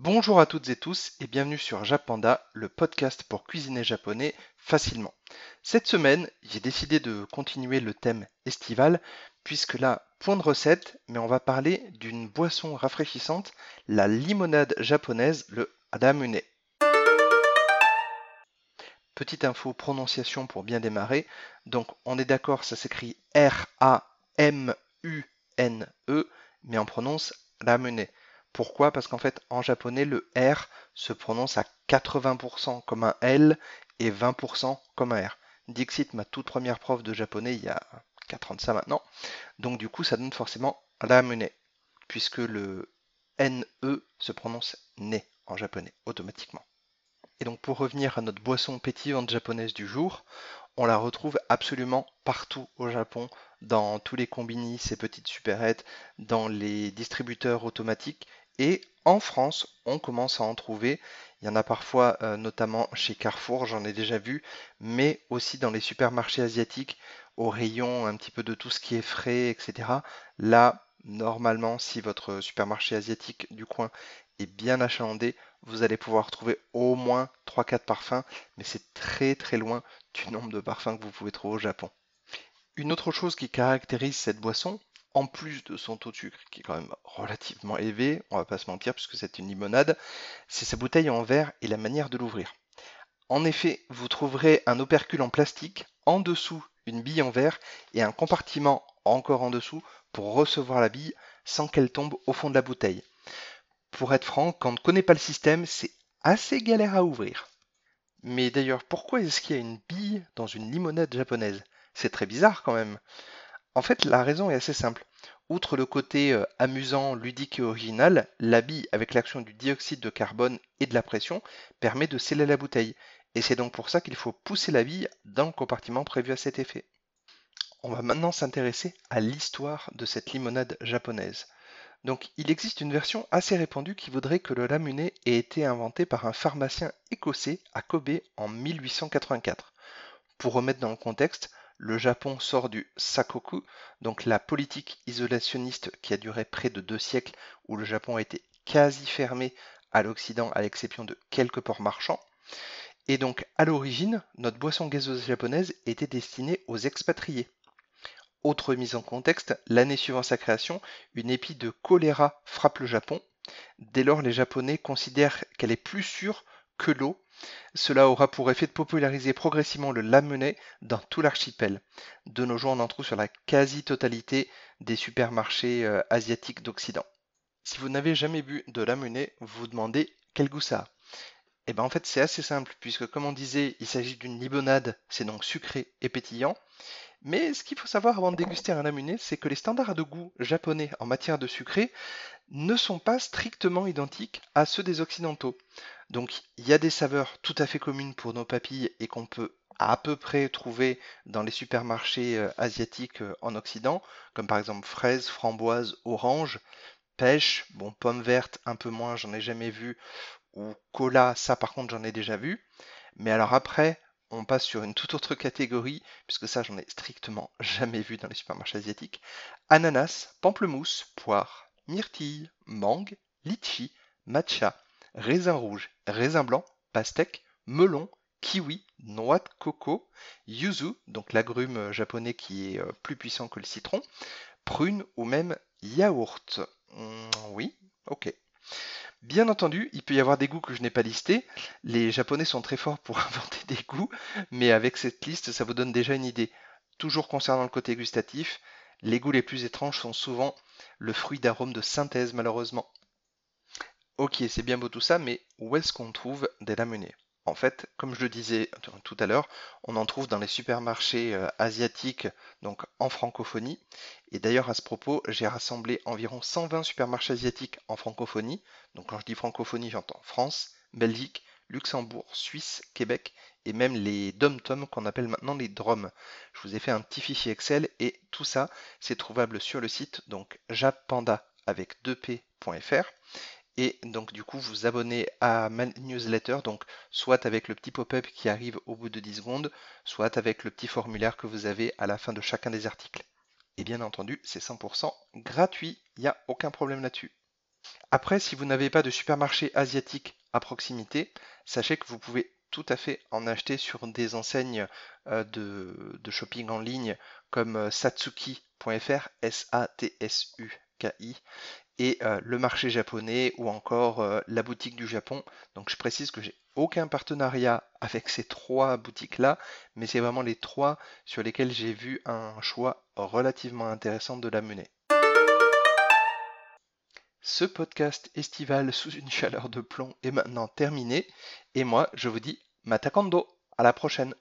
Bonjour à toutes et tous et bienvenue sur Japanda, le podcast pour cuisiner japonais facilement. Cette semaine, j'ai décidé de continuer le thème estival puisque là, point de recette, mais on va parler d'une boisson rafraîchissante, la limonade japonaise, le adamune. Petite info prononciation pour bien démarrer. Donc on est d'accord, ça s'écrit R-A-M-U-N-E, mais on prononce ramune. Pourquoi? Parce qu'en fait, en japonais, le R se prononce à 80% comme un L et 20% comme un R. Dixit, ma toute première prof de japonais il y a 4 ans de ça maintenant. Donc du coup, ça donne forcément ramune, puisque le NE se prononce ne en japonais automatiquement. Et donc pour revenir à notre boisson pétillante japonaise du jour, on la retrouve absolument partout au Japon, dans tous les combini, ces petites supérettes, dans les distributeurs automatiques. Et en France, on commence à en trouver. Il y en a parfois, euh, notamment chez Carrefour, j'en ai déjà vu, mais aussi dans les supermarchés asiatiques, au rayon un petit peu de tout ce qui est frais, etc. Là, normalement, si votre supermarché asiatique du coin est bien achalandé, vous allez pouvoir trouver au moins 3-4 parfums, mais c'est très très loin du nombre de parfums que vous pouvez trouver au Japon. Une autre chose qui caractérise cette boisson, en plus de son taux de sucre qui est quand même relativement élevé, on va pas se mentir puisque c'est une limonade, c'est sa bouteille en verre et la manière de l'ouvrir. En effet, vous trouverez un opercule en plastique, en dessous une bille en verre et un compartiment encore en dessous pour recevoir la bille sans qu'elle tombe au fond de la bouteille. Pour être franc, quand on ne connaît pas le système, c'est assez galère à ouvrir. Mais d'ailleurs, pourquoi est-ce qu'il y a une bille dans une limonade japonaise? C'est très bizarre quand même. En fait, la raison est assez simple. Outre le côté euh, amusant, ludique et original, bille, avec l'action du dioxyde de carbone et de la pression, permet de sceller la bouteille. Et c'est donc pour ça qu'il faut pousser la bille dans le compartiment prévu à cet effet. On va maintenant s'intéresser à l'histoire de cette limonade japonaise. Donc il existe une version assez répandue qui voudrait que le lamuné ait été inventé par un pharmacien écossais à Kobe en 1884. Pour remettre dans le contexte, le Japon sort du Sakoku, donc la politique isolationniste qui a duré près de deux siècles, où le Japon a été quasi fermé à l'Occident à l'exception de quelques ports marchands. Et donc à l'origine, notre boisson gazeuse japonaise était destinée aux expatriés. Autre mise en contexte, l'année suivant sa création, une épidémie de choléra frappe le Japon. Dès lors, les Japonais considèrent qu'elle est plus sûre que l'eau. Cela aura pour effet de populariser progressivement le lamennais dans tout l'archipel. De nos jours, on en trouve sur la quasi-totalité des supermarchés euh, asiatiques d'Occident. Si vous n'avez jamais bu de lamennais, vous vous demandez quel goût ça a. Et eh bien en fait c'est assez simple puisque comme on disait il s'agit d'une limonade, c'est donc sucré et pétillant. Mais ce qu'il faut savoir avant de déguster un lamuné, c'est que les standards de goût japonais en matière de sucré ne sont pas strictement identiques à ceux des occidentaux. Donc il y a des saveurs tout à fait communes pour nos papilles et qu'on peut à peu près trouver dans les supermarchés euh, asiatiques euh, en Occident, comme par exemple fraises, framboises, oranges, pêche, bon pommes vertes un peu moins, j'en ai jamais vu, ou cola, ça par contre j'en ai déjà vu. Mais alors après, on passe sur une toute autre catégorie, puisque ça, j'en ai strictement jamais vu dans les supermarchés asiatiques. Ananas, pamplemousse, poire, myrtille, mangue, litchi, matcha, raisin rouge, raisin blanc, pastèque, melon, kiwi, noix de coco, yuzu, donc l'agrume japonais qui est euh, plus puissant que le citron, prune ou même yaourt. Hmm, oui, ok. Bien entendu, il peut y avoir des goûts que je n'ai pas listés. Les Japonais sont très forts pour inventer des goûts, mais avec cette liste, ça vous donne déjà une idée. Toujours concernant le côté gustatif, les goûts les plus étranges sont souvent le fruit d'arômes de synthèse, malheureusement. Ok, c'est bien beau tout ça, mais où est-ce qu'on trouve des lamunés en fait, comme je le disais tout à l'heure, on en trouve dans les supermarchés euh, asiatiques, donc en francophonie. Et d'ailleurs, à ce propos, j'ai rassemblé environ 120 supermarchés asiatiques en francophonie. Donc quand je dis francophonie, j'entends France, Belgique, Luxembourg, Suisse, Québec et même les dom-tom qu'on appelle maintenant les DROM. Je vous ai fait un petit fichier Excel et tout ça, c'est trouvable sur le site donc jappanda avec 2p.fr et donc du coup vous abonnez à ma newsletter, donc soit avec le petit pop-up qui arrive au bout de 10 secondes, soit avec le petit formulaire que vous avez à la fin de chacun des articles. Et bien entendu, c'est 100% gratuit, il n'y a aucun problème là-dessus. Après, si vous n'avez pas de supermarché asiatique à proximité, sachez que vous pouvez tout à fait en acheter sur des enseignes euh, de, shopping en ligne comme euh, satsuki.fr, S-A-T-S-U-K-I, et euh, le marché japonais ou encore la boutique du Japon. Donc je précise que j'ai aucun partenariat avec ces trois boutiques-là, mais c'est vraiment les trois sur lesquels j'ai vu un choix relativement intéressant de la monnaie. Ce podcast estival sous une chaleur de plomb est maintenant terminé et moi je vous dis Matakando, à la prochaine